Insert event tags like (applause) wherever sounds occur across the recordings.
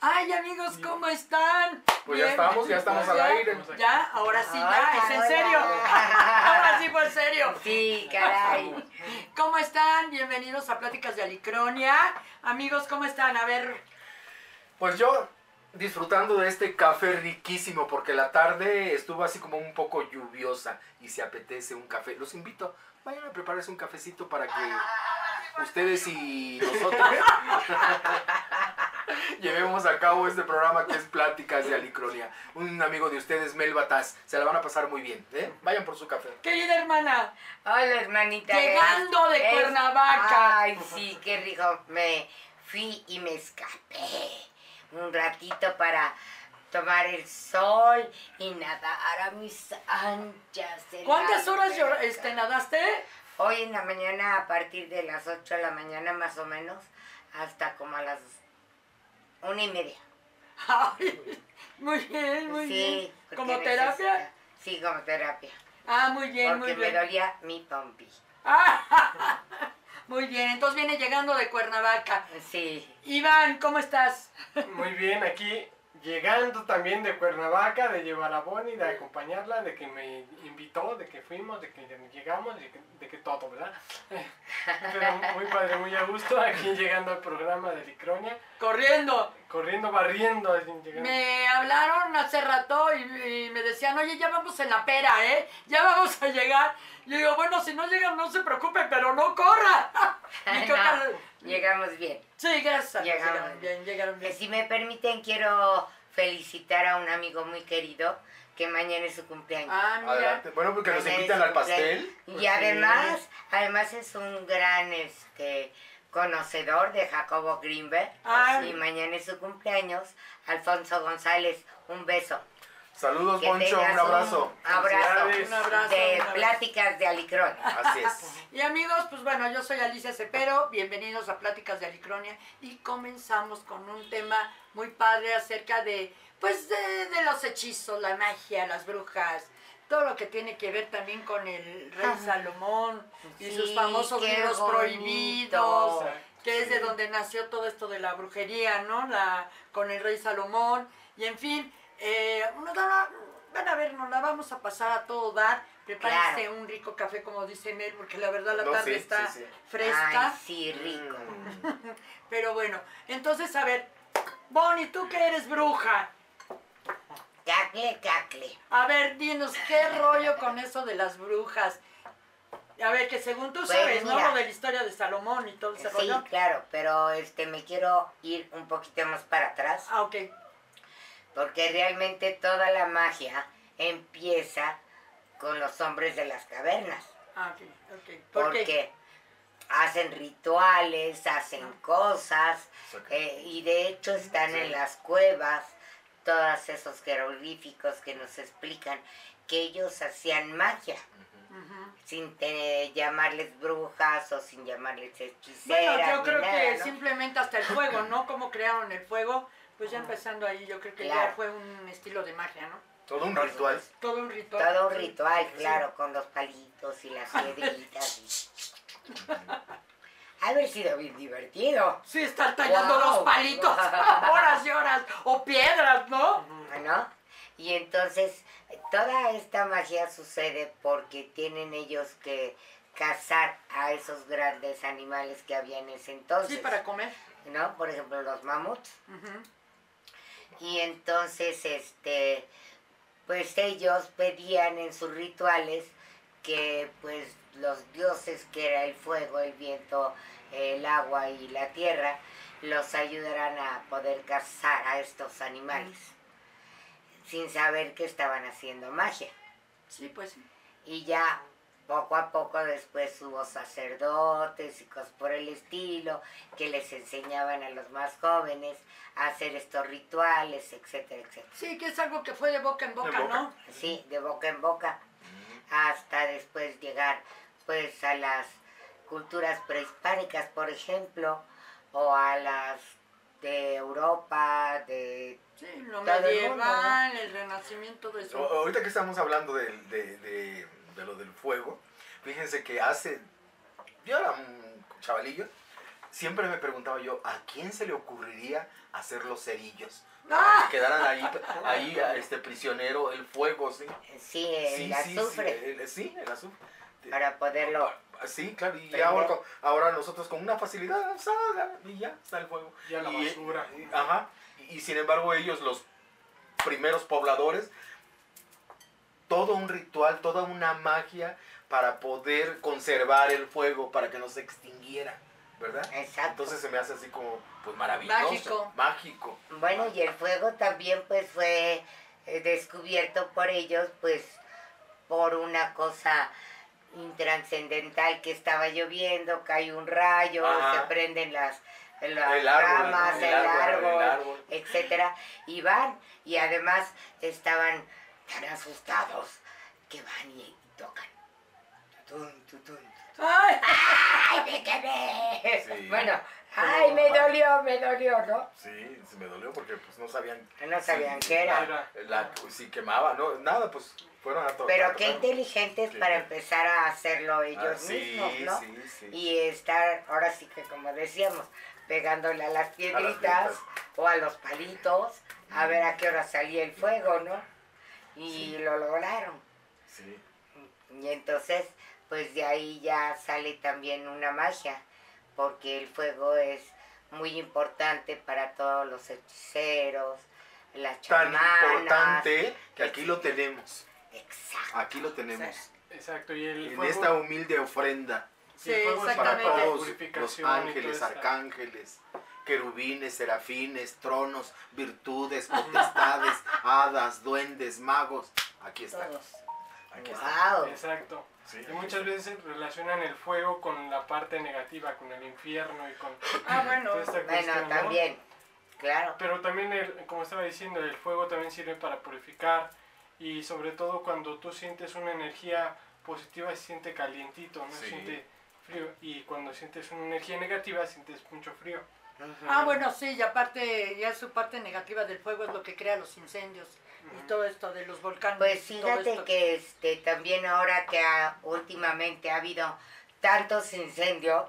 Ay, amigos, ¿cómo están? Pues ya Bien. estamos, ya estamos al aire. Ya, ahora sí, Ay, ya, es en hola. serio. (laughs) Ahora sí fue en serio. Sí, caray. ¿Cómo están? Bienvenidos a Pláticas de Alicronia. Amigos, ¿cómo están? A ver, Pues yo disfrutando de este café riquísimo porque la tarde estuvo así como un poco lluviosa y se apetece un café. Los invito, vayan a prepararse un cafecito para que ustedes y nosotros (laughs) llevemos a cabo este programa que es Pláticas de Alicronia. Un amigo de ustedes, Mel Bataz, se la van a pasar muy bien. ¿eh? Vayan por su café. querida hermana, Hola, hermanita. Llegando de Es- Cuernavaca. Ay, sí, qué rico. Me fui y me escapé un ratito para tomar el sol y nadar a mis anchas. ¿cuántas horas llor- alberca. este, nadaste? Hoy en la mañana, a partir de las 8 de la mañana más o menos, hasta como a las una y media. Ay, (laughs) muy bien, muy sí, bien. porque ¿Como necesita- terapia? Sí, como terapia. Ah, muy bien, porque muy me bien. dolía mi pompi. Ah, (laughs) muy bien, entonces viene llegando de Cuernavaca. Sí. Iván, ¿cómo estás? Muy bien, aquí llegando también de Cuernavaca, de llevar a Bonnie, de acompañarla, de que me invitó, de que fuimos, de que llegamos, de que, de que todo, ¿verdad? (laughs) Pero muy padre, muy a gusto, aquí llegando al programa de Licronia, Corriendo. corriendo, barriendo, así, llegando. Me hablaron hace rato y, y me decían, oye, ya vamos en la pera, ¿eh? Ya vamos a llegar. Yo digo, bueno, si no llegan, no se preocupen, pero no corran. Y creo No, que- llegamos bien. Sí, gracias. Dios, Llegaron. Bien, llegaron bien. Si me permiten, quiero felicitar a un amigo muy querido que mañana es su cumpleaños. Ah, mira. Adelante. Bueno, porque nos Mañana invitan al pastel. Pues Y sí. además, además es un gran este conocedor de Jacobo Greenberg. Ah. Y mañana es su cumpleaños. Alfonso González, un beso. Saludos, Que Poncho, un abrazo. abrazo. Un abrazo, De un abrazo. pláticas de Alicrón. Así es. (laughs) Y amigos, pues bueno, yo soy Alicia Cepero, bienvenidos a Pláticas de Alicronia y comenzamos con un tema muy padre acerca de, pues de, de los hechizos, la magia, las brujas, todo lo que tiene que ver también con el rey Ajá. Salomón y Sí, sus famosos libros bonito. prohibidos, que es de donde nació todo esto de la brujería, ¿no? La, con el rey Salomón y en fin, eh, nos la- van a ver, nos la vamos a pasar a todo dar. Prepárense Claro. un rico café, como dice Mel, porque la verdad la No, tarde sí, está sí, sí. fresca. Ay, sí, rico. (laughs) Pero bueno, entonces a ver, Bonnie, tú que eres bruja, Cacle, cacle. a ver, dinos, ¿qué rollo con eso de las brujas? A ver, que según tú Pues sabes, ¿no? Lo de la historia de Salomón y todo ese Sí, rollo. claro, pero este me quiero ir un poquito más para atrás. Ah, ok. Porque realmente toda la magia empieza con los hombres de las cavernas. Ah, ok, ok. ¿Por Porque qué? hacen rituales, hacen cosas, Ok. eh, y de hecho están Sí. en las cuevas todos esos jeroglíficos que nos explican que ellos hacían magia, sin te- llamarles brujas o sin llamarles hechiceras. Bueno, yo creo nada, que ¿no? simplemente hasta el fuego, ¿no? Cómo crearon el fuego, pues ya empezando ahí, yo creo que ya fue un estilo de magia, ¿no? Todo un ritual. Todo un ritual. Todo un ritual, Sí. claro, con los palitos y las (laughs) piedritas. y- Haber sido bien divertido, Sí, estar tallando Wow. los palitos (laughs) horas y horas, o piedras, ¿no? ¿no? Y entonces, toda esta magia sucede porque tienen ellos que cazar a esos grandes animales que había en ese entonces. Sí, para comer. ¿No? Por ejemplo, los mamuts. Ujú. Y entonces, este, pues ellos pedían en sus rituales que pues los dioses, que era el fuego, el viento, el agua y la tierra, los ayudaran a poder cazar a estos animales, sin saber que estaban haciendo magia. Sí, pues sí. Y ya poco a poco después hubo sacerdotes y cosas por el estilo que les enseñaban a los más jóvenes a hacer estos rituales, etcétera, etcétera. Sí, que es algo que fue de boca en boca, boca. ¿no? Sí, de boca en boca, hasta después llegar pues a las culturas prehispánicas, por ejemplo, o a las de Europa, de... Sí, lo Todo el mundo, medieval, el renacimiento de O- eso. Ahorita que estamos hablando del- de, de- de lo del fuego, fíjense que hace yo era un chavalillo, siempre me preguntaba yo, ¿a quién se le ocurriría hacer los cerillos? ¡Ah! que quedaran ahí, (laughs) ahí este prisionero, el fuego, sí. Sí, el sí, azufre. Sí, el, sí, el azufre. Para poderlo. Sí, claro, y ahora, ahora nosotros con una facilidad, salga, y ya está el fuego. Ya la Y- basura. y- ajá, y, y sin embargo ellos, los primeros pobladores, todo un ritual, toda una magia para poder conservar el fuego, para que no se extinguiera, ¿verdad? Exacto. Entonces se me hace así como, pues maravilloso. Mágico. Mágico. Bueno, y el fuego también pues fue eh, descubierto por ellos pues por una cosa intrascendental que estaba lloviendo, cae un rayo, Ajá. se prenden las, las El árbol, ramas, el, El árbol, árbol, el árbol. etcétera, y van y además estaban tan asustados que van y tocan. Tutun, tutun, ¡Ay! ¡Ay, me quemé! Sí. Bueno, ¡ay, me dolió, me dolió, ¿no? Sí, me dolió porque pues no sabían No sabían Sí, qué era. Era- la, si quemaba, no, nada, pues fueron a tocar. Pero qué inteligentes para empezar a hacerlo ellos Ah, sí, mismos, ¿no? sí, sí. Y estar, ahora sí que como decíamos, pegándole a las piedritas piedritas. o a los palitos, a ver a qué hora salía el fuego, ¿no? Y lo lograron. Sí. Y entonces, pues de ahí ya sale también una magia, porque el fuego es muy importante para todos los hechiceros, las Tan chamanas. importante que aquí lo tenemos. Exacto. Aquí lo tenemos. Exacto, y el En fuego, esta humilde ofrenda el fuego Sí, es para todos los ángeles, arcángeles, querubines, serafines, tronos, virtudes, potestades, (laughs) hadas, duendes, magos. Aquí está. Todos. Aquí está. Wow. Exacto. Sí, Y muchas veces relacionan el fuego con la parte negativa, con el infierno y con Ah, bueno. toda esta Bueno, cuestión, ¿no? también, claro. Pero también, el, como estaba diciendo, el fuego también sirve para purificar y sobre todo cuando tú sientes una energía positiva se siente calientito, no se siente frío. Y cuando sientes una energía negativa sientes mucho frío. Ah, bueno, sí, y aparte, ya su parte negativa del fuego es lo que crea los incendios y todo esto de los volcanes. Pues fíjate que este también ahora que ha- últimamente ha habido tantos incendios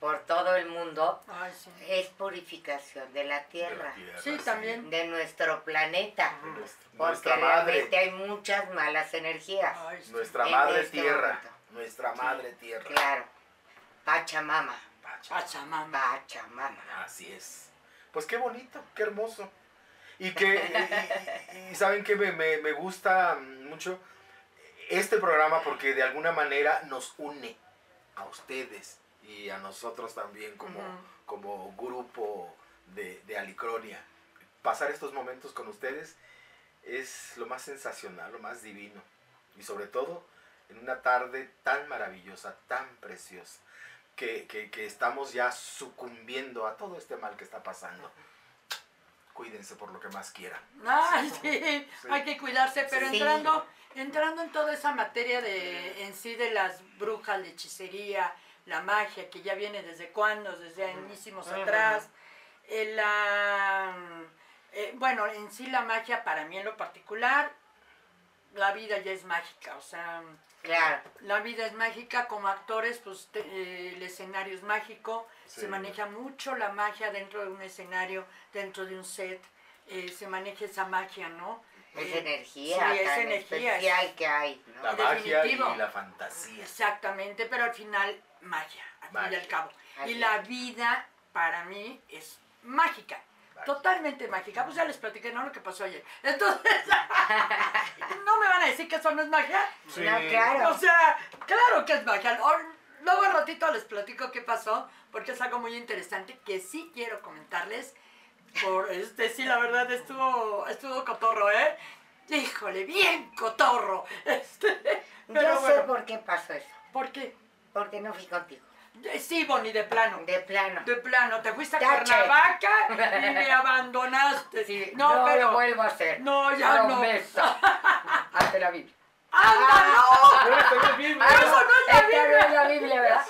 por todo el mundo, Ay, sí. es purificación de la De tierra, la tierra, Sí, también. de nuestro planeta, Nuestra, porque nuestra realmente madre, hay muchas malas energías. Ay, sí. nuestra en madre este tierra, momento. nuestra madre tierra. Claro, Pachamama, Pacha. Pachamama. Pachamama. Así es. Pues qué bonito, qué hermoso. Y que, y, y- y saben que me, me- me gusta mucho este programa porque de alguna manera nos une a ustedes y a nosotros también como, como grupo de, de Alicronia. Pasar estos momentos con ustedes es lo más sensacional, lo más divino. Y sobre todo en una tarde tan maravillosa, tan preciosa, que, que- que estamos ya sucumbiendo a todo este mal que está pasando. Cuídense por lo que más quieran. Ay, sí, Sí. hay que cuidarse, pero Sí. entrando, entrando en toda esa materia de en sí de las brujas, la hechicería, la magia, que ya viene desde cuándo, desde añísimos Ujú. atrás. eh, la, eh, bueno, en sí la magia para mí en lo particular, la vida ya es mágica, o sea, Claro, la vida es mágica, como actores, pues te- eh, el escenario es mágico, Sí. se maneja mucho la magia dentro de un escenario, dentro de un set, eh, se maneja esa magia, ¿no? es Eh, energía sí, es tan energía, especial que hay, ¿no? La magia y la fantasía. Exactamente, pero al final magia, al fin y al cabo. Así Y la vida para mí es mágica. Totalmente mágica. Pues ya les platiqué, ¿no? Lo que pasó ayer. Entonces, (laughs) ¿no me van a decir que eso no es magia? Sí. No, claro. O sea, claro que es magia. Luego al ratito les platico qué pasó, porque es algo muy interesante que sí quiero comentarles. Por este, sí, la verdad estuvo, estuvo cotorro, ¿eh? Híjole, bien cotorro. (laughs) Este, pero Yo sé bueno, por qué pasó eso, ¿por qué? porque no fui contigo, Eh, Sí, Bonnie, de plano. de plano. De plano, te fuiste a Tache. Cuernavaca y me (laughs) abandonaste. Sí, no, no, pero. lo vuelvo a hacer. No, ya no. Promesa. (laughs) Ante la Biblia. ¡Anda, no! No. Ah, Eso no es la Biblia. no es la Biblia, ¿verdad?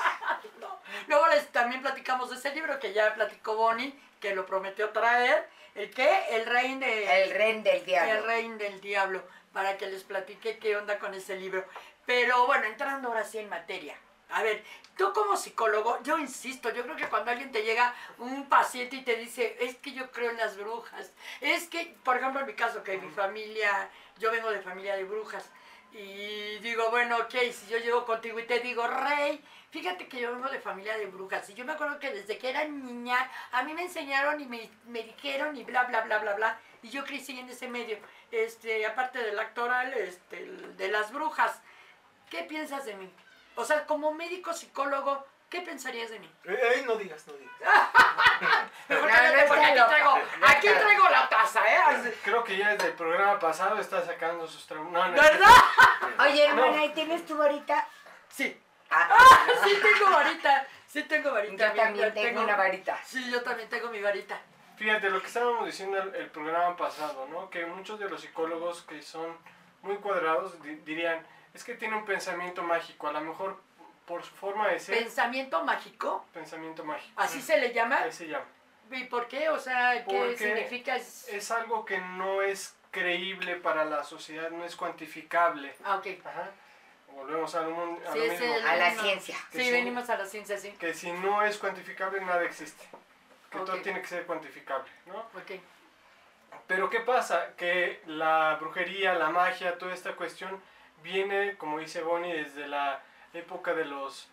Luego les también platicamos de ese libro que ya platicó Bonnie, que lo prometió traer. ¿El qué? El rey de. El rey del diablo. El rey del diablo. Para que les platique qué onda con ese libro. Pero bueno, entrando ahora sí en materia. A ver, tú como psicólogo, yo insisto, yo creo que cuando alguien te llega un paciente y te dice, es que yo creo en las brujas, es que, por ejemplo, en mi caso, que mi familia, yo vengo de familia de brujas, y digo, bueno, ok, si yo llego contigo y te digo, Rey, fíjate que yo vengo de familia de brujas, y yo me acuerdo que desde que era niña, a mí me enseñaron y me, me dijeron y bla, bla, bla, bla, bla, y yo crecí en ese medio, este, aparte del actoral, este, de las brujas. ¿Qué piensas de mí? O sea, como médico psicólogo, ¿qué pensarías de mí? Eh, no digas, no digas. (laughs) Mejor No, cállate, no porque está aquí traigo, aquí la taza, ¿eh? Creo que ya desde el programa pasado está sacando sus traumas. No, no, ¿Verdad? (laughs) Oye, hermana. ¿y tienes tu varita? Sí. Ah, (laughs) Sí tengo varita. Sí tengo varita. yo también tengo una varita. Sí, yo también tengo mi varita. Fíjate, lo que estábamos diciendo el, el programa pasado, ¿no? Que muchos de los psicólogos que son muy cuadrados di- dirían, es que tiene un pensamiento mágico, a lo mejor por su forma de ser, Pensamiento mágico, pensamiento mágico. así se le llama. Ahí se llama. ¿Y por qué? O sea, ¿qué Porque significa? Es- Es algo que no es creíble para la sociedad, no es cuantificable. Ah, ok. Ajá. Volvemos a lo, a Sí, lo mismo. el- A la no. ciencia. Que Sí, sí. venimos a la ciencia, sí. Que si no es cuantificable, nada existe. Que todo tiene que ser cuantificable, ¿no? Ok. Pero ¿qué pasa? Que la brujería, la magia, toda esta cuestión viene, como dice Bonnie, desde la época de los...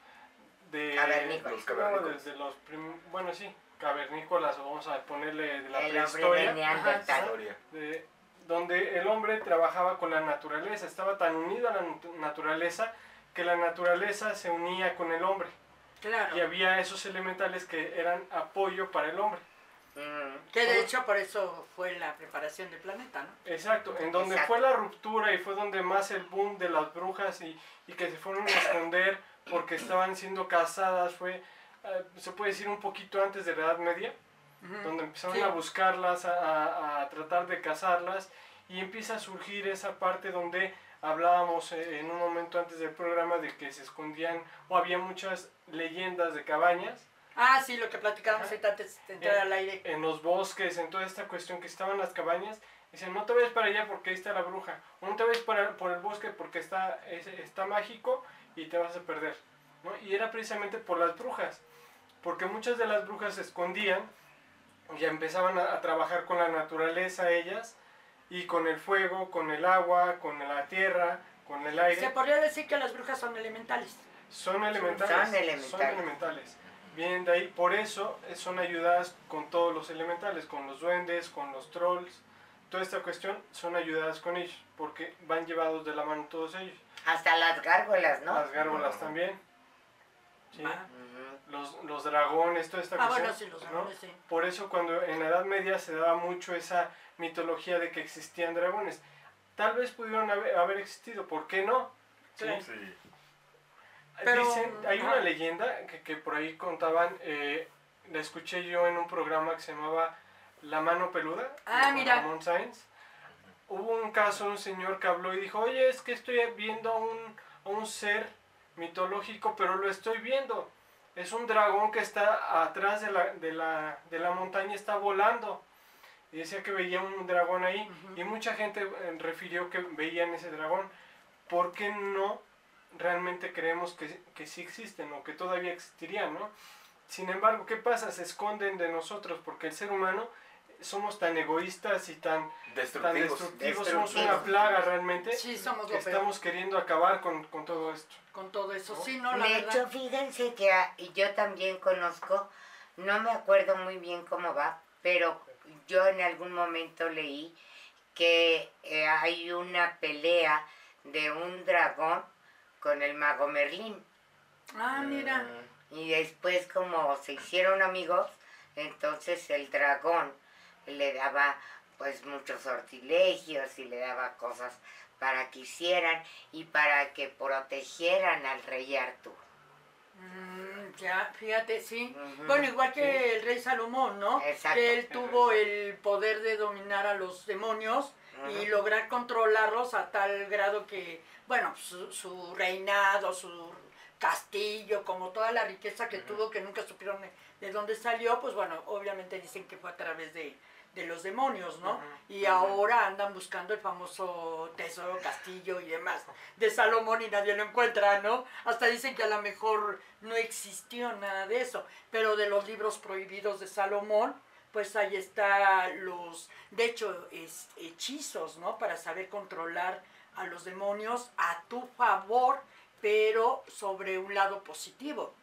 De, Cavernícolas. Los No, cavernícolas. desde los... prim- bueno, sí, cavernícolas, o vamos a ponerle de la El de prehistoria. Neandertal. Historia. de- donde el hombre trabajaba con la naturaleza, estaba tan unido a la nat- naturaleza que la naturaleza se unía con el hombre. Claro. Y había esos elementales que eran apoyo para el hombre. Mm, Que de hecho por eso fue la preparación del planeta, ¿no? Exacto, en donde Exacto. fue la ruptura y fue donde más el boom de las brujas y, y que se fueron a esconder porque estaban siendo cazadas, fue, eh, se puede decir, un poquito antes de la Edad Media, donde empezaron Sí. a buscarlas, a, a- tratar de cazarlas y empieza a surgir esa parte donde hablábamos eh, en un momento antes del programa de que se escondían o había muchas leyendas de cabañas Ah, sí, lo que platicábamos ahorita antes de entrar Eh, al aire. en los bosques, en toda esta cuestión que estaban las cabañas, dicen, no te vayas para allá porque ahí está la bruja, o no te vayas para, por el bosque porque está, es- está mágico y te vas a perder. ¿no? Y era precisamente por las brujas, porque muchas de las brujas se escondían y empezaban a, a trabajar con la naturaleza ellas, y con el fuego, con el agua, con la tierra, con el aire. Se podría decir que las brujas son elementales. Son elementales. Son elementales. Son elementales. Vienen de ahí. Por eso eh, son ayudadas con todos los elementales, con los duendes, con los trolls. Toda esta cuestión son ayudadas con ellos, porque van llevados de la mano todos ellos. Hasta las gárgolas, ¿no? Las gárgolas también. Sí. Ah. Los, los dragones, toda esta Ah, cuestión. bueno, sí, los ¿no? dragones, sí. Por eso cuando en la Edad Media se daba mucho esa mitología de que existían dragones. Tal vez pudieron haber, haber existido, ¿por qué no? ¿Sí? Pero, Dicen, hay una leyenda que, que por ahí contaban, eh, la escuché yo en un programa que se llamaba La mano peluda, Ah, con mira. Ramón. Hubo un caso, un señor que habló y dijo, oye, es que estoy viendo a un, a un ser mitológico, pero lo estoy viendo. Es un dragón que está atrás de la, de la, de la montaña, está volando. Y decía que veía un dragón ahí. Y mucha gente eh, refirió que veían ese dragón. ¿Por qué no realmente creemos que, que sí existen o que todavía existirían, ¿no? Sin embargo, ¿qué pasa? Se esconden de nosotros porque el ser humano somos tan egoístas y tan, tan Destructivos. destructivos, somos una plaga realmente, Sí, somos que lo peor estamos queriendo acabar con, con todo esto. con todo eso. Sí, no, la de verdad. hecho, fíjense que ah, y yo también conozco, no me acuerdo muy bien cómo va, pero yo en algún momento leí que eh, hay una pelea de un dragón con el mago Merlín. Ah, mira. Mm, Y después como se hicieron amigos, entonces el dragón le daba pues muchos sortilegios y le daba cosas para que hicieran y para que protegieran al rey Arturo. Mm, ya, fíjate, sí. Bueno, igual que el rey Salomón, ¿no? Exacto. Que él tuvo el poder de dominar a los demonios y lograr controlarlos a tal grado que, bueno, su, su reinado, su castillo, como toda la riqueza que tuvo, que nunca supieron de, de dónde salió, pues bueno, obviamente dicen que fue a través de, de los demonios, ¿no? Y ahora andan buscando el famoso tesoro castillo y demás de Salomón y nadie lo encuentra, ¿no? Hasta dicen que a lo mejor no existió nada de eso, pero de los libros prohibidos de Salomón, pues ahí está los, de hecho, es, hechizos, ¿no? Para saber controlar a los demonios a tu favor, pero sobre un lado positivo.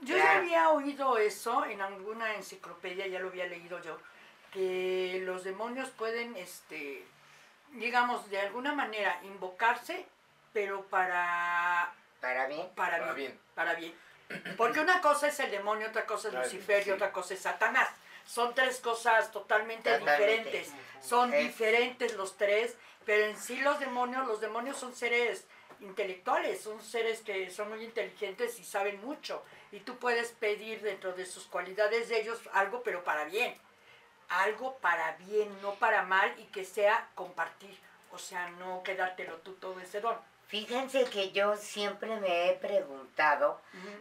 Yo ya había oído eso en alguna enciclopedia, ya lo había leído yo, que los demonios pueden, este, digamos, de alguna manera invocarse, pero para, ¿Para bien? para, Para bien, bien. para bien. Porque una cosa es el demonio, otra cosa es Lucifer y otra cosa es Satanás. Son tres cosas totalmente Totalmente. diferentes. Son Es- diferentes los tres, pero en sí los demonios, los demonios son seres intelectuales, son seres que son muy inteligentes y saben mucho. Y tú puedes pedir dentro de sus cualidades de ellos algo, pero para bien. Algo para bien, no para mal y que sea compartir. O sea, no quedártelo tú todo ese don. Fíjense que yo siempre me he preguntado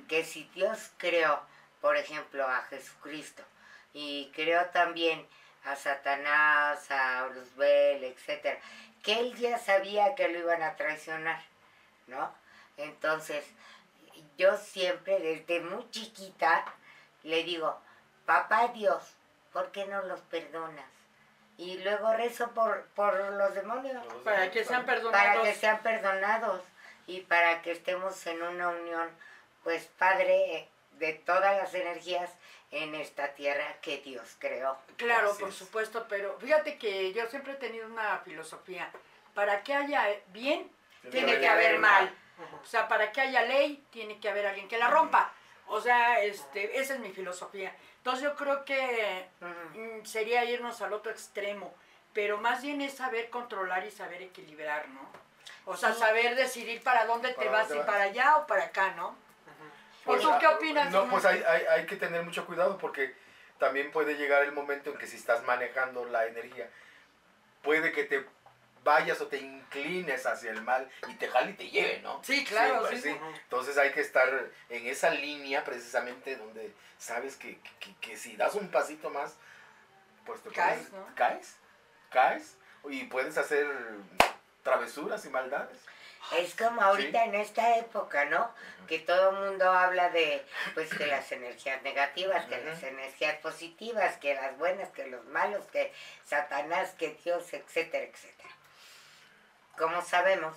que si Dios creó, por ejemplo, a Jesucristo y creó también a Satanás, a Luzbel, etcétera, que él ya sabía que lo iban a traicionar, ¿no? Entonces, yo siempre desde muy chiquita le digo, papá Dios, ¿por qué no los perdonas? Y luego rezo por, por los demonios Para que sean para perdonados. que sean perdonados y para que estemos en una unión, pues Padre, de todas las energías en esta tierra que Dios creó. Claro, Así por es. supuesto, pero fíjate que yo siempre he tenido una filosofía. Para que haya bien, tiene que haber mal. O sea, para que haya ley, tiene que haber alguien que la rompa. O sea, este, esa es mi filosofía. Entonces yo creo que mm, sería irnos al otro extremo, pero más bien es saber controlar y saber equilibrar, ¿no? O sea, Sí. saber decidir para dónde te ¿Para vas, dónde vas? para allá o para acá, ¿no? ¿O Pues, tú ah, qué opinas? No, pues hay, hay, hay que tener mucho cuidado porque también puede llegar el momento en que si estás manejando la energía, puede que te vayas o te inclines hacia el mal y te jale y te lleve, ¿no? Sí, claro, pues, sí. Entonces hay que estar en esa línea precisamente donde sabes que, que- que si das un pasito más, pues te Caes, puedes- ¿no? caes, caes y puedes hacer travesuras y maldades. Es como ahorita en esta época, ¿no? Que todo el mundo habla de, pues, que las energías negativas, que las energías positivas, que las buenas, que los malos, que Satanás, que Dios, etcétera, etcétera. ¿Cómo sabemos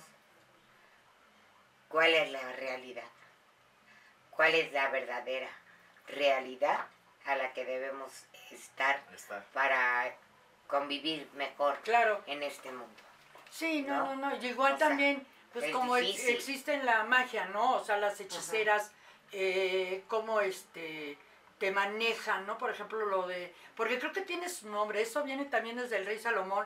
cuál es la realidad? ¿Cuál es la verdadera realidad a la que debemos estar para convivir mejor Claro. en este mundo? Sí, no, no, ¿no? no. Y igual O sea, también, pues es como ex- existe en la magia, ¿no? O sea, las hechiceras, eh, cómo este te manejan, ¿no? Por ejemplo, lo de... Porque creo que tiene su nombre, eso viene también desde el rey Salomón,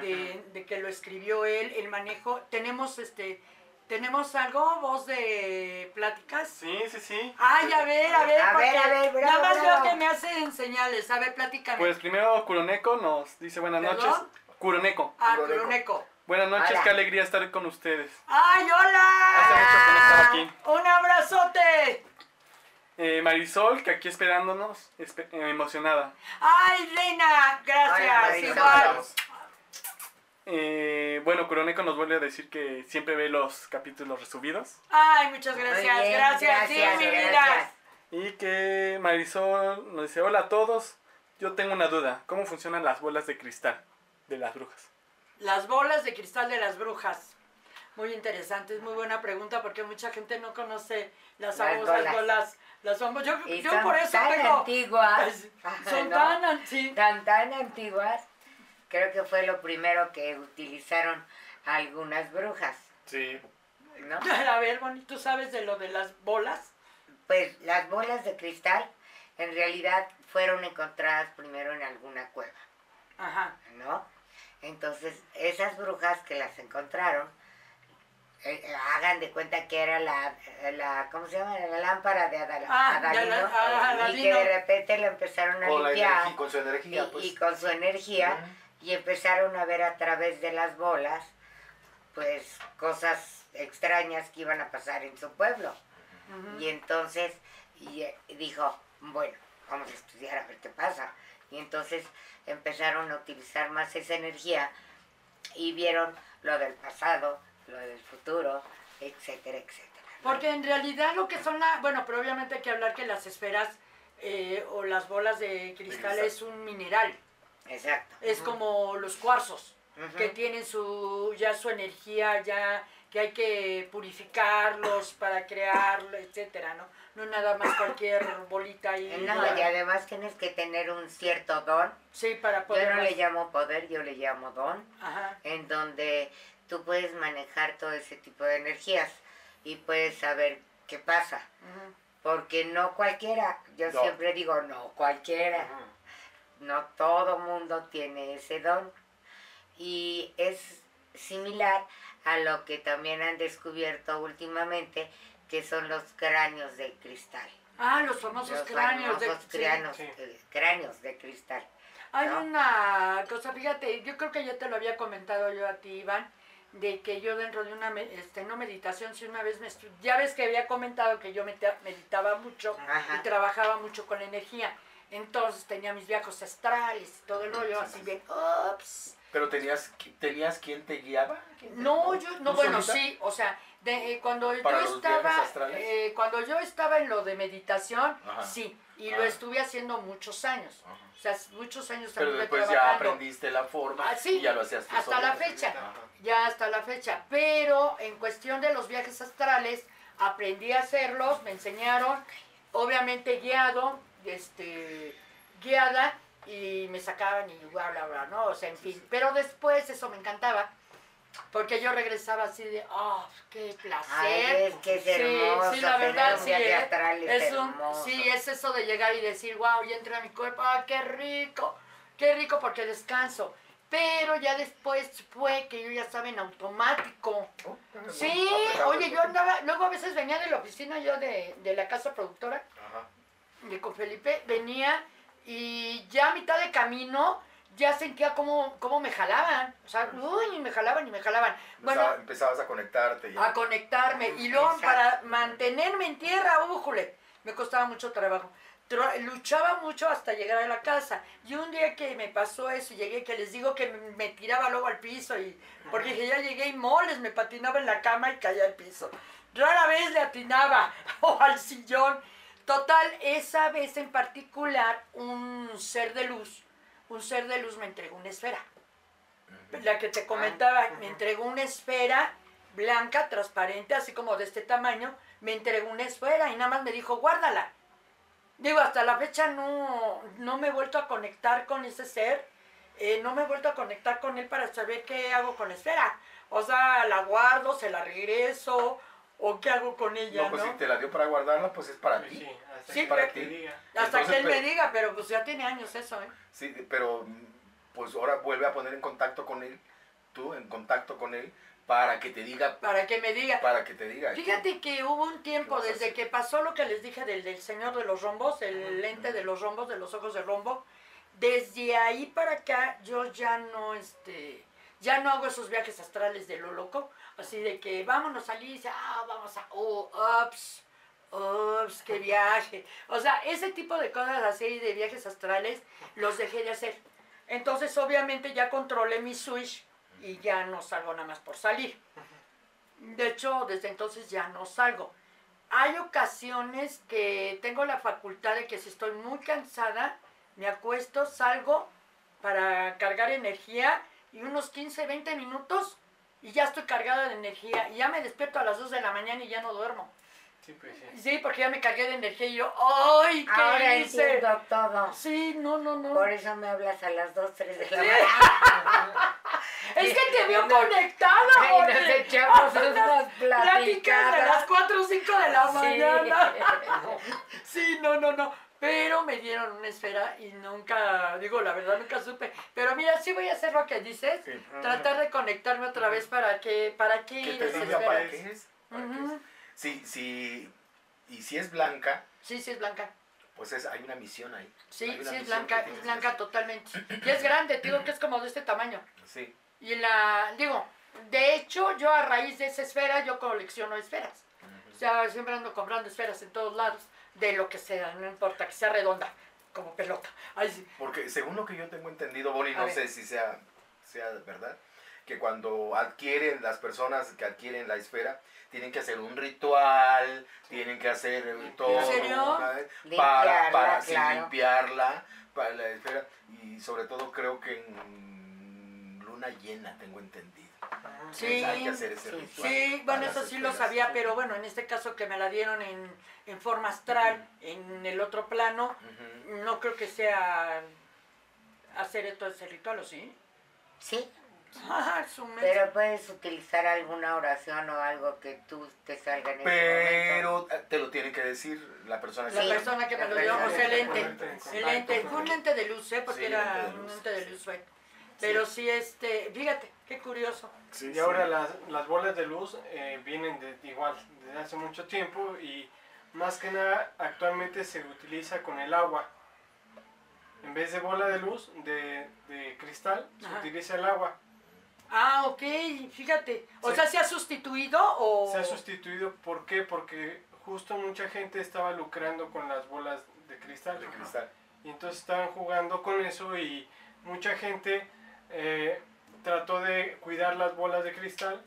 de, de que lo escribió él, el manejo. Tenemos este... ¿Tenemos algo? ¿Voz de pláticas? Sí, sí, sí. Ay, a ver, a ver, A porque ver, a ver, bravo, nada más bravo. veo que me hacen señales. A ver, platícame. Pues primero Kuroneko nos dice buenas ¿Perdón? noches. Kuroneko. ah, Curoneco. Curoneco. Buenas noches, Hola. qué alegría estar con ustedes. ¡Ay, Hace hola! mucho que no estaba aquí. ¡Un abrazote! Eh, Marisol, que aquí esperándonos, espe- eh, emocionada. ¡Ay, Reina! Gracias, igual. Eh, bueno, Kuroneko nos vuelve a decir que siempre ve los capítulos resubidos. Ay, muchas gracias, bien, gracias, sí, mi vida. gracias. Y que Marisol nos dice, hola a todos, yo tengo una duda, ¿cómo funcionan las bolas de cristal de las brujas? Las bolas de cristal de las brujas. Muy interesante, es muy buena pregunta porque mucha gente no conoce las Las famosas bolas. bolas. Las famosas, yo, Y yo son por eso tan tengo... antiguas. Son ¿no? tan antiguas. tan tan antiguas. Creo que fue lo primero que utilizaron algunas brujas, Sí. ¿no? (laughs) A ver, Bonnie, ¿tú sabes de lo de las bolas? Pues las bolas de cristal en realidad fueron encontradas primero en alguna cueva, Ajá. ¿no? Entonces, esas brujas que las encontraron, eh, eh, hagan de cuenta que era la, la ¿cómo se llama? La lámpara de Adal- Ah, de Adalino, ah, y que de repente la empezaron a Con, la limpiar energía, con su energía, y, pues. y con su energía y empezaron a ver a través de las bolas, pues cosas extrañas que iban a pasar en su pueblo. Y entonces y, eh, dijo, bueno, vamos a estudiar a ver qué pasa. Y entonces empezaron a utilizar más esa energía y vieron lo del pasado, lo del futuro, etcétera, etcétera. Porque en realidad lo que son la, bueno, pero obviamente hay que hablar que las esferas eh, o las bolas de cristal es un mineral. Exacto. Es como los cuarzos, que tienen su, ya su energía, ya que hay que purificarlos para crearlo, etcétera, ¿no? No nada más cualquier bolita ahí. No, y además tienes que tener un cierto don. Sí, para poder. Yo no le llamo poder, yo le llamo don. Ajá. en donde tú puedes manejar todo ese tipo de energías y puedes saber qué pasa. Porque no cualquiera, yo No. siempre digo no cualquiera, no todo mundo tiene ese don. Y es similar a lo que también han descubierto últimamente, que son los cráneos de cristal. Ah, los famosos Los cráneos. de- famosos sí. cráneos, Sí. eh, cráneos de cristal. Hay ¿no? una cosa, fíjate, yo creo que ya te lo había comentado yo a ti, Iván, de que yo dentro de una, este, no meditación, si una vez me ya ves que había comentado que yo meditaba mucho Ajá. y trabajaba mucho con la energía. Entonces tenía mis viajes astrales y todo el rollo, así bien, ups. Pero tenías, tenías quien te guiaba. ¿Quién te- No, yo, no, ¿Tú bueno, solita? sí, o sea, de, eh, cuando ¿Para yo estaba, eh, cuando yo estaba en lo de meditación, Ajá. sí, y lo Ah. estuve haciendo muchos años, Ajá. o sea, muchos años Pero después ya trabajando. aprendiste la forma Ah, sí, y ya lo hacías tú hasta la fecha. Ajá. ya hasta la fecha. Pero en cuestión de los viajes astrales, aprendí a hacerlos, me enseñaron, obviamente guiado, este, guiada, y me sacaban y bla, bla, bla, ¿no? O sea, en fin. Pero después eso me encantaba, porque yo regresaba así de, oh, qué placer. Ay, es que es Sí, hermoso. sí, la verdad, sí, ¿eh? astral es, Es un, sí, es eso de llegar y decir, wow, ya entré a mi cuerpo, ah, qué rico, qué rico porque descanso. Pero ya después fue que yo ya estaba en automático. Oh, Sí, oye, yo andaba, luego a veces venía de la oficina yo de, de la casa productora, Ajá. de con Felipe, venía y ya a mitad de camino ya sentía cómo, cómo me jalaban. O sea, uy, me jalaban y me jalaban. Bueno, Empezaba- empezabas a conectarte ya. a conectarme. Y luego Exacto. para mantenerme en tierra, újule, me costaba mucho trabajo. Tra- luchaba mucho hasta llegar a la casa. Y un día que me pasó eso, llegué, que les digo que me, me tiraba luego al piso, y porque dije, ya llegué y moles, me patinaba en la cama y caía al piso. Rara vez le atinaba (laughs) o al sillón. Total, esa vez en particular, un ser de luz, un ser de luz me entregó una esfera la que te comentaba, me entregó una esfera blanca, transparente, así como de este tamaño, me entregó una esfera y nada más me dijo, guárdala. Digo, hasta la fecha no, no me he vuelto a conectar con ese ser, eh, no me he vuelto a conectar con él para saber qué hago con la esfera. O sea, la guardo, se la regreso, o qué hago con ella, no, pues ¿no? si te la dio para guardarla, pues es para Pues ti. sí, hasta Sí, que para te ti. diga. Hasta Entonces, que él me pero- diga, pero pues ya tiene años eso, ¿eh? Sí, pero pues ahora vuelve a poner en contacto con él, tú en contacto con él, para que te diga, Para que me diga. para que te diga. Fíjate que hubo un tiempo ¿Qué vas a desde que pasó lo que les dije del, del señor de los rombos, el lente de los rombos, de los ojos de rombo. Desde ahí para acá yo ya no, este, ya no hago esos viajes astrales de lo loco, así de que vámonos a Alicia, ah, vamos a, oh, ups, ups, qué viaje. O sea, ese tipo de cosas así de viajes astrales los dejé de hacer. Entonces obviamente ya controlé mi switch y ya no salgo nada más por salir. De hecho, desde entonces ya no salgo. Hay ocasiones que tengo la facultad de que si estoy muy cansada, me acuesto, salgo para cargar energía y unos 15, 20 minutos y ya estoy cargada de energía. Y ya me despierto a las 2 de la mañana y ya no duermo. Sí, pues sí. Sí, porque ya me cargué de energía y yo, ¡ay, qué Ahora hice! entiendo todo. Sí, no, no, no. Por eso me hablas a las 2, 3 de la Sí. mañana. (laughs) Es que te veo No, conectada, Y nos oye. echamos (laughs) unas Pláticas de las platicadas. 4 o 5 de la Sí. mañana. (laughs) Sí, no, no, no. Pero me dieron una esfera y nunca, digo, la verdad nunca supe. Pero mira, sí voy a hacer lo que dices. Sí. Tratar de conectarme otra vez para que, para qué ir esa esfera. para qué es. para qué es. Sí, sí, y si es blanca, Sí, sí es blanca. pues es, hay una misión ahí. Sí, sí es blanca, es blanca totalmente. Y es grande, digo que es como de este tamaño. Sí. Y la, digo, de hecho, yo a raíz de esa esfera, yo colecciono esferas. O sea, siempre ando comprando esferas en todos lados, de lo que sea, no importa, que sea redonda. como pelota. Ay, sí. Porque según lo que yo tengo entendido, Bonnie, A no ver. sé si sea, sea verdad, que cuando adquieren, las personas que adquieren la esfera, tienen que hacer un ritual, tienen que hacer todo. para, para sí, claro. limpiarla, para la esfera, y sobre todo creo que en luna llena, tengo entendido. Sí. Hay que hacer ese Sí, ritual. Sí, bueno, eso sí lo sabía, pero bueno, en este caso que me la dieron en, en forma astral, en el otro plano, no creo que sea hacer todo ese ritual, ¿o sí? Sí, Ah, pero puedes utilizar alguna oración o algo que tú te salga en. Pero eh, te lo tiene que decir la persona que La Sí. persona que me lo dio, o sea, el que lente. ponerte en El con fue un él. lente de luz, ¿eh? Porque Sí, era un luz, lente de luz, fue. Pero sí, este, fíjate, qué curioso. Sí, Y sí. ahora las, las bolas de luz eh, vienen de, igual desde hace mucho tiempo y más que nada actualmente se utiliza con el agua. En vez de bola de luz de, de cristal, se utiliza el agua. Ah, ok, fíjate. O Sí. sea, ¿se ha sustituido o...? Se ha sustituido, ¿por qué? Porque justo mucha gente estaba lucrando con las bolas de cristal. De cristal. Y entonces estaban jugando con eso y mucha gente eh, trató de cuidar las bolas de cristal,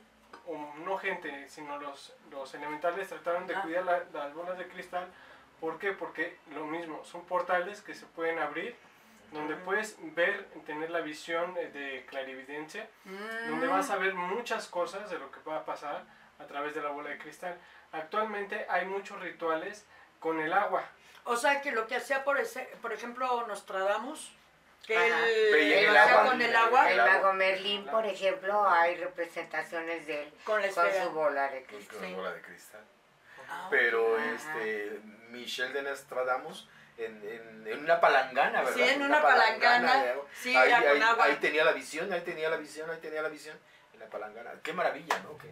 o no gente, sino los, los elementales trataron de Ah. cuidar la- las bolas de cristal. ¿Por qué? Porque lo mismo, son portales que se pueden abrir, donde puedes ver, tener la visión eh, de clarividencia, Mm. donde vas a ver muchas cosas de lo que va a pasar a través de la bola de cristal. Actualmente hay muchos rituales con el agua. O sea, que lo que hacía, por, ese, por ejemplo, Nostradamus, que lo el hacía agua. con el agua, El mago Merlín, por ejemplo, hay representaciones de él con la con su bola de cristal. Con Sí. bola de cristal. Ah, Pero Ajá. este Michel de Nostradamus en, en, en una palangana, ¿verdad? Sí, en una palangana, de agua. sí, ahí, era con ahí- agua. ahí tenía la visión, ahí tenía la visión, ahí tenía la visión en la palangana. Qué maravilla, ¿no? Qué,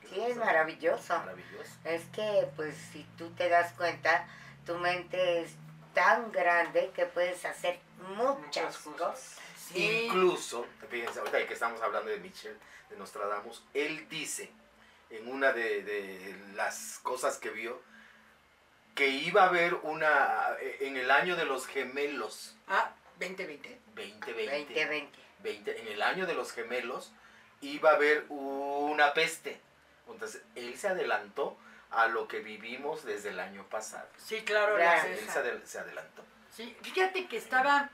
qué Sí, es maravilloso. Maravilloso. Es que, pues, si tú te das cuenta, tu mente es tan grande que puedes hacer muchas Muchas cosas. cosas. Sí. Incluso, fíjense, ahorita que estamos hablando de Michel de Nostradamus, él dice en una de, de las cosas que vio que iba a haber una en el año de los gemelos Ah, 2020. 2020 2020. 20, en el año de los gemelos iba a haber una peste. Entonces, él se adelantó a lo que vivimos desde el año pasado. Sí, claro, las Él se, adel- se adelantó. Sí, fíjate que estaba,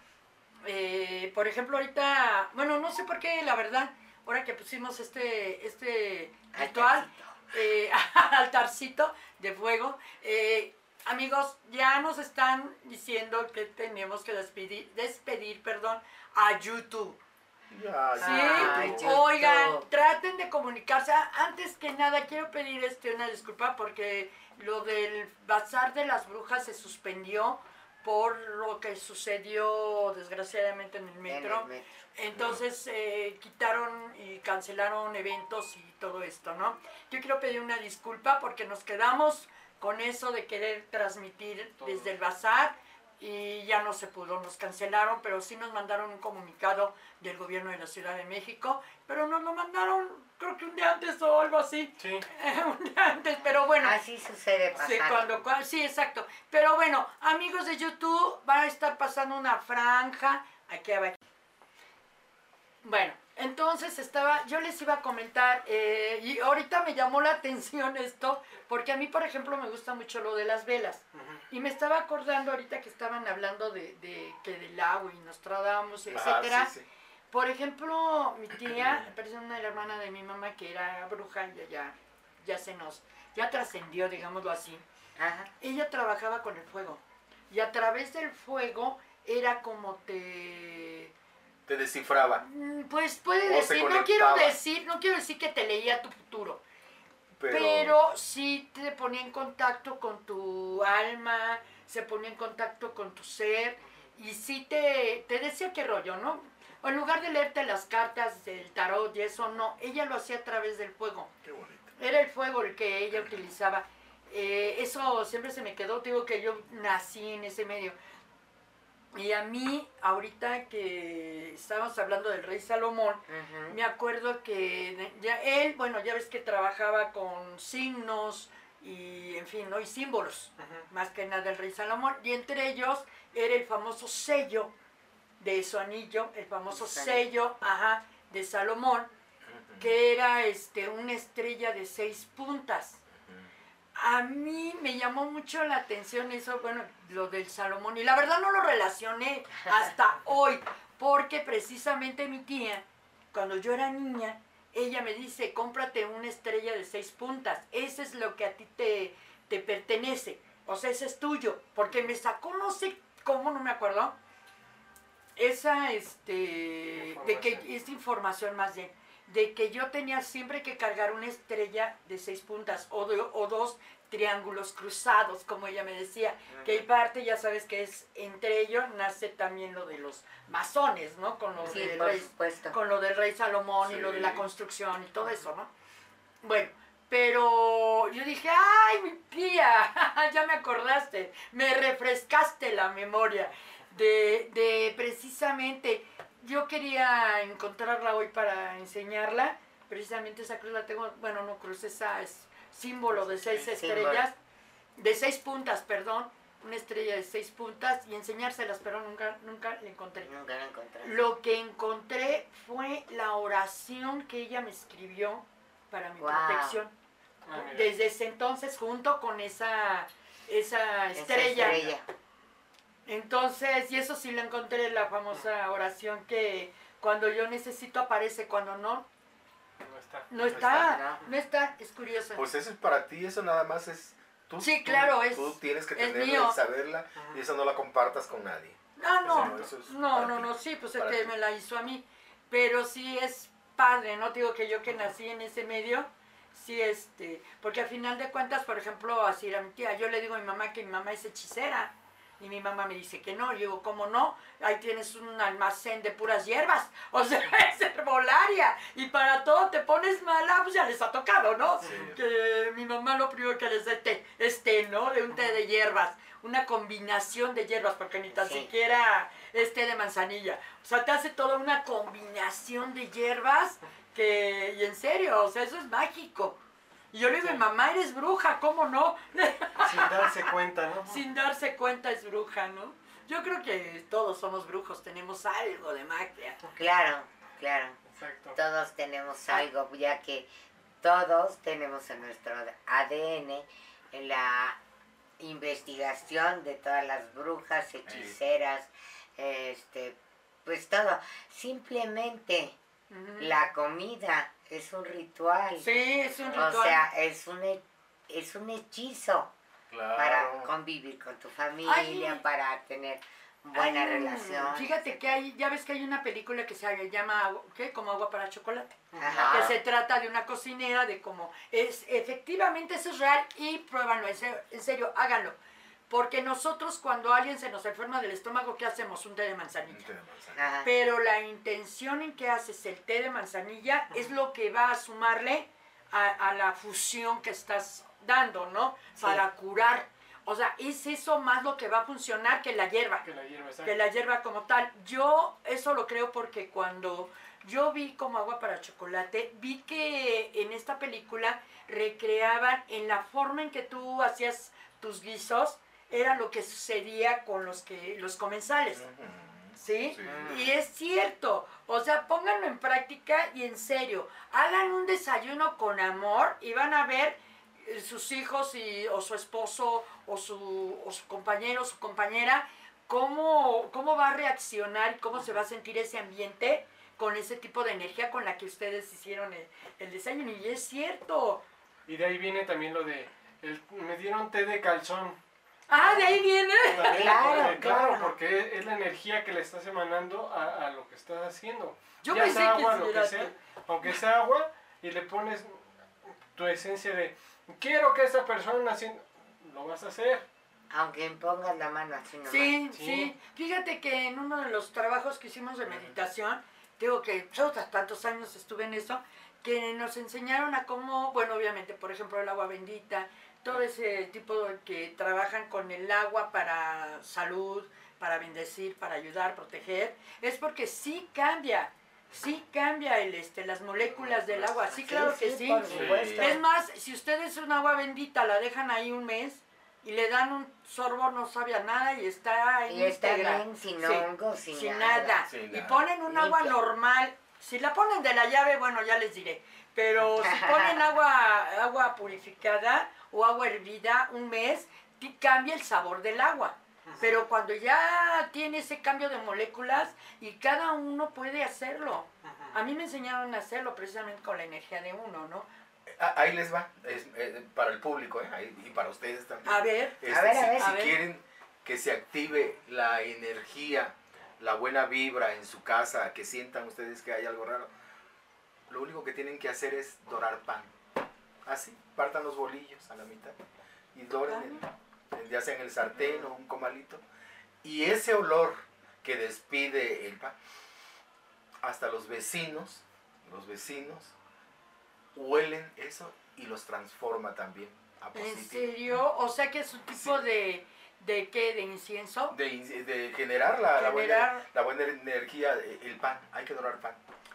eh, por ejemplo, ahorita, bueno, no sé por qué, la verdad, ahora que pusimos este, este ritual, Altarcito. eh, (laughs) altarcito de fuego, eh, amigos, ya nos están diciendo que tenemos que despedir, despedir, perdón, a YouTube. Ya, Sí, Ay, oigan, traten de comunicarse. Antes que nada, quiero pedir este, una disculpa porque lo del bazar de las brujas se suspendió por lo que sucedió desgraciadamente en el En metro. el metro. Entonces eh, quitaron y cancelaron eventos y todo esto, ¿no? Yo quiero pedir una disculpa porque nos quedamos con eso de querer transmitir Todo. desde el bazar y ya no se pudo, nos cancelaron, pero sí nos mandaron un comunicado del gobierno de la Ciudad de México, pero nos lo mandaron creo que un día antes o algo así, Sí, (laughs) un día antes, pero bueno. Así sucede Sí, pasar. cuando, cua- sí, exacto. Pero bueno, amigos de YouTube, van a estar pasando una franja aquí abajo. Bueno, entonces estaba, yo les iba a comentar, eh, y ahorita me llamó la (laughs) atención esto, porque a mí, por ejemplo, me gusta mucho lo de las velas. Ujú. Y me estaba acordando ahorita que estaban hablando de, de que del agua y Nostradamus, Ajá, etcétera. sí, sí. Por ejemplo, mi tía, parece una hermana de mi mamá que era bruja, ya, ya, ya se nos, ya trascendió, digámoslo así. Ajá. Ella trabajaba con el fuego. Y a través del fuego era como te... Te descifraba. Mm, Pues puede O decir, no quiero decir, no quiero decir que te leía tu futuro, Pero, pero, sí te ponía en contacto con tu alma, se ponía en contacto con tu ser y sí te, te decía qué rollo, ¿no? O en lugar de leerte las cartas del tarot y eso, no, ella lo hacía a través del fuego. Qué bonito. Era el fuego el que ella utilizaba. Eh, eso siempre se me quedó, te digo que yo nací en ese medio. Y a mí, ahorita que estábamos hablando del rey Salomón, me acuerdo que ya él, bueno, ya ves que trabajaba con signos y en fin, ¿no? Y símbolos, más que nada del rey Salomón. Y entre ellos era el famoso sello de su anillo, el famoso sello, ajá, de Salomón, que era este, una estrella de seis puntas. A mí me llamó mucho la atención eso, bueno, lo del Salomón. Y la verdad no lo relacioné hasta (laughs) hoy, porque precisamente mi tía, cuando yo era niña, ella me dice, cómprate una estrella de seis puntas. Ese es lo que a ti te, te pertenece. O sea, ese es tuyo. Porque me sacó, no sé cómo, no me acuerdo. Esa, este, de que, Información. esta información más bien, de que yo tenía siempre que cargar una estrella de seis puntas o, de- o dos triángulos cruzados, como ella me decía, que hay parte, ya sabes que es, entre ellos nace también lo de los masones, ¿no? Con lo, Sí, del, rey, supuesto. con lo del rey Salomón y lo de la construcción y todo eso, ¿no? Bueno, pero yo dije, ay, mi tía, (laughs) ya me acordaste, me refrescaste la memoria de, de precisamente, yo quería encontrarla hoy para enseñarla, precisamente esa cruz la tengo, bueno, no cruz, esa es símbolo de seis estrellas, de seis puntas, perdón, una estrella de seis puntas y enseñárselas, pero nunca, nunca la encontré. Nunca lo encontré. Lo que encontré fue la oración que ella me escribió para mi Wow. protección. Ah. Desde ese entonces, junto con esa, esa Esa estrella. Entonces, y eso sí lo encontré, la famosa oración que cuando yo necesito aparece, cuando no, No está. no está, está, no está, es curioso. Pues eso es para ti, eso nada más es tú. Sí, tú- claro, es- Tú tienes que tenerla mío. y saberla y eso no la compartas con nadie. Ah, no, Eso no, eso es no, no, no, sí, pues es que ti. me la hizo a mí. Pero sí es padre, ¿no? Digo que yo que nací en ese medio, sí, este, porque al final de cuentas, por ejemplo, así era mi tía, yo le digo a mi mamá que mi mamá es hechicera. Y mi mamá me dice que no, yo digo, ¿cómo no? Ahí tienes un almacén de puras hierbas, (laughs) o sea, (laughs) es herbolaria, y para todo te pones mala, pues ya les ha tocado, ¿no? Sí. que mi mamá lo primero que les dé té, es té, ¿no? De un té de hierbas, una combinación de hierbas, porque ni tan Sí. siquiera es té de manzanilla. O sea, te hace toda una combinación de hierbas que, y en serio, o sea, eso es mágico. Y yo le digo, Sí. mamá, eres bruja, ¿cómo no? (laughs) Sin darse cuenta, ¿no? Sin darse cuenta es bruja, ¿no? Yo creo que todos somos brujos, tenemos algo de magia. Claro, claro. Exacto. Todos tenemos algo, ya que todos tenemos en nuestro ADN la investigación de todas las brujas, hechiceras, este, pues todo. Simplemente la comida es un ritual. Sí, es un ritual. O sea, es un, es un hechizo Claro. para convivir con tu familia, Ay. para tener buena Ay, relación. Fíjate que hay, ya ves que hay una película que se llama, ¿qué? Como agua para chocolate. Ajá. Que se trata de una cocinera, de cómo es, efectivamente eso es real y pruébanlo, en serio, en serio, háganlo. Porque nosotros cuando alguien se nos enferma del estómago, ¿qué hacemos? Un té de Un manzanilla. té de manzana. Ajá. Pero la intención en que haces el té de manzanilla es lo que va a sumarle a, a la fusión que estás dando, ¿no? Sí. Para curar. O sea, es eso más lo que va a funcionar que la hierba Que la hierba está. que la hierba como tal. Yo eso lo creo porque cuando yo vi como agua para chocolate, vi que en esta película recreaban en la forma en que tú hacías tus guisos, era lo que sucedía con los que los comensales. ¿Sí? Sí. Y es cierto, o sea, pónganlo en práctica y en serio, hagan un desayuno con amor y van a ver eh, sus hijos y, o su esposo o su, o su compañero o su compañera, cómo, cómo va a reaccionar y cómo se va a sentir ese ambiente con ese tipo de energía con la que ustedes hicieron el, el desayuno. Y es cierto. Y de ahí viene también lo de. el- me dieron té de calzón. Ah, de ahí viene. También, (laughs) Claro, porque- claro, claro. porque es, la energía que le estás emanando a, a lo que estás haciendo. Yo ya pensé sea que agua, lo que sea, aunque sea agua, y le pones tu esencia de quiero que esta persona haciendo, lo vas a hacer. Aunque pongas la mano así nomás. Sí, Sí. sí. Fíjate que en uno de los trabajos que hicimos de meditación, digo que yo tras tantos años estuve en eso, que nos enseñaron a cómo, bueno, obviamente, por ejemplo, el agua bendita, todo ese tipo de que trabajan con el agua para salud, para bendecir, para ayudar, proteger, es porque sí cambia, sí cambia el este las moléculas del agua. Sí, claro que sí. por Sí. supuesto. Es más, si ustedes un agua bendita la dejan ahí un mes y le dan un sorbo, no sabe a nada y está ahí Y está bien, sin Sí, hongos, sin, sin nada. nada. Sin Y nada. ponen un agua normal. Si la ponen de la llave, bueno, ya les diré. Pero si (laughs) ponen agua, agua purificada o agua hervida un mes, cambia el sabor del agua. Pero cuando ya tiene ese cambio de moléculas y cada uno puede hacerlo. A mí me enseñaron a hacerlo precisamente con la energía de uno, ¿no? Ah, Ahí les va, es, eh, para el público ¿eh? Ahí- y para ustedes también. A ver, Este, A ver, a si, ver. si A ver. quieren que se active la energía, la buena vibra en su casa, que sientan ustedes que hay algo raro, lo único que tienen que hacer es dorar pan. Así, partan los bolillos a la mitad y doren, en- en- ya sea en el sartén o un comalito. Y ese olor que despide el pan, hasta los vecinos, los vecinos, huelen eso y los transforma también a ¿en positivo. serio? O sea que es un tipo Sí. de, de qué, de incienso. de, de generar la, la buena, Generar. la buena energía, el pan, hay que dorar pan.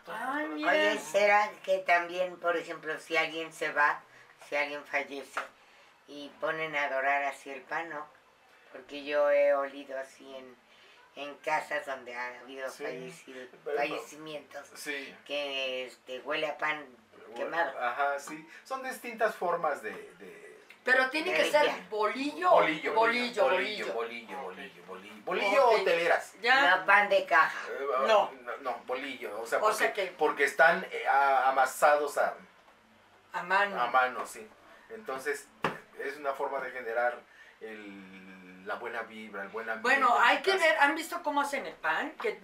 Ay, mira. Oye, ¿será que también, por ejemplo, si alguien se va, si alguien fallece, y ponen a adorar así el pan, ¿no? Porque yo he olido así en, en casas donde ha habido Sí. falleci- Pero- fallecimientos, Sí. que este, huele a pan quemado. Ajá, sí. Son distintas formas de... de- Pero tiene que ser bolillo. Bolillo, bolillo, bolillo, bolillo. bolillo, bolillo, bolillo, hoteleras. Ya. No pan de caja. Eh, No. no, bolillo, o sea, O porque, están eh, amasados a, A mano. a mano, sí. Entonces, es una forma de generar el- la buena vibra, el buen ambiente. Bueno, en hay que ver, ¿han visto cómo hacen el pan? Que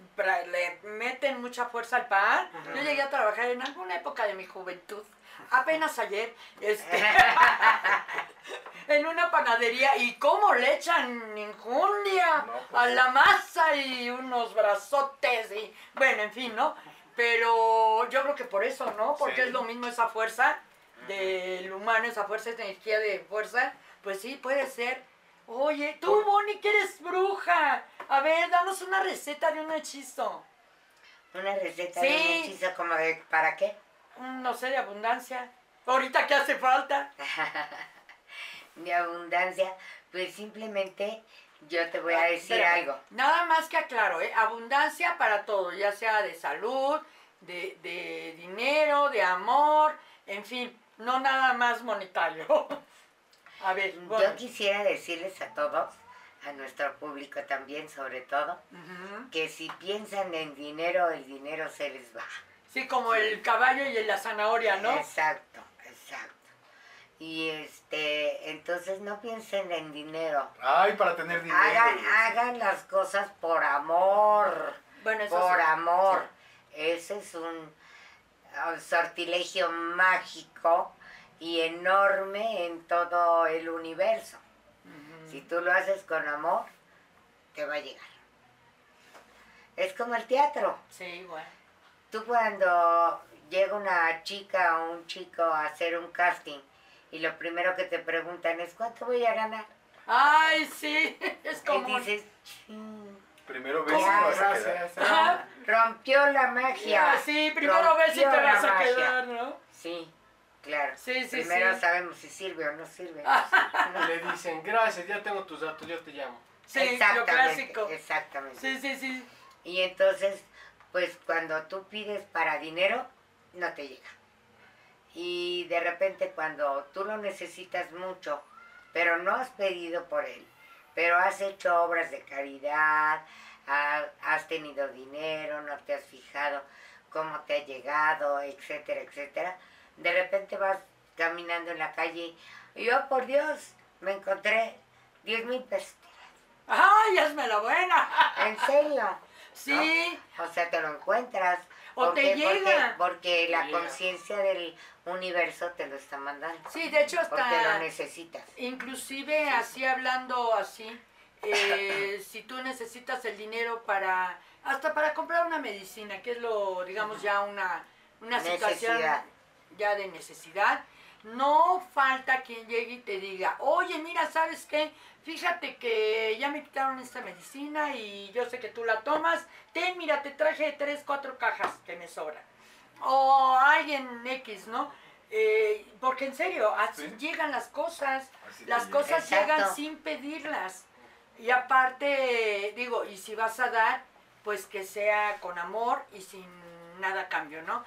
le meten mucha fuerza al pan. Yo llegué a trabajar en alguna época de mi juventud, (laughs) apenas ayer, este, (laughs) en una panadería. ¿Y cómo le echan injundia No, pues a la masa y unos brazotes? y Bueno, en fin, ¿no? Pero yo creo que por eso, ¿no? Porque Sí. es lo mismo esa fuerza del humano, esa fuerza, esa energía de fuerza. Pues sí, puede ser. Oye, tú, Bonnie, que eres bruja. A ver, danos una receta de un hechizo. Una receta Sí. de un hechizo como de, ¿para qué? No sé, de abundancia. Ahorita que hace falta. (laughs) De abundancia. Pues simplemente yo te voy a decir Espérame. algo. Nada más que aclaro, ¿eh? Abundancia para todo, ya sea de salud, de, de dinero, de amor, en fin, no nada más monetario. (laughs) A ver, Yo bueno. quisiera decirles a todos, a nuestro público también sobre todo, que si piensan en dinero, el dinero se les va. Sí, como el caballo y la zanahoria, ¿no? Exacto, exacto. Y este, entonces no piensen en dinero. Ay, para tener dinero. Hagan, hagan las cosas por amor, Bueno, eso por sí. amor. Ese es un, un sortilegio mágico y enorme en todo el universo. Si tú lo haces con amor, te va a llegar. Es como el teatro. Sí, bueno. Tú cuando llega una chica o un chico a hacer un casting y lo primero que te preguntan es ¿cuánto voy a ganar? Ay, sí, (laughs) es como... Y dices, "Chin, (laughs) Primero ves ¿Cómo? si vas a quedar. Rompió la magia. Sí, primero ves si te vas a magia". quedar, ¿no? Sí, claro. Sí, sí, Primero sí. sabemos si sirve o no sirve. (laughs) Le dicen, gracias, ya tengo tus datos, yo te llamo. Sí, lo clásico. Exactamente. Sí, sí, sí. Y entonces, pues cuando tú pides para dinero, no te llega. Y de repente cuando tú lo necesitas mucho, pero no has pedido por él, pero has hecho obras de caridad, ha- has tenido dinero, no te has fijado cómo te ha llegado, etcétera, etcétera, de repente vas caminando en la calle y yo, por Dios, me encontré 10 mil pesos. ¡Ay, hazme la buena! ¿En serio? (laughs) Sí, O sea, te lo encuentras. O ¿Por te qué? llega. Porque, porque la conciencia del universo te lo está mandando. sí, de hecho Porque lo hasta... necesitas. Inclusive así hablando así, eh, (coughs) si tú necesitas el dinero para, hasta para comprar una medicina, que es lo, digamos, ya una, una situación Necesidad. Ya de necesidad, No falta quien llegue y te diga, oye, mira, ¿sabes qué? Fíjate que ya me quitaron esta medicina y yo sé que tú la tomas. Ten, mira, te traje tres, cuatro cajas que me sobran. O alguien X, ¿no? Eh, porque en serio, así Sí. llegan las cosas. Así Las cosas Exacto. llegan sin pedirlas. Y aparte, digo, y si vas a dar, pues que sea con amor y sin nada a cambio, ¿no?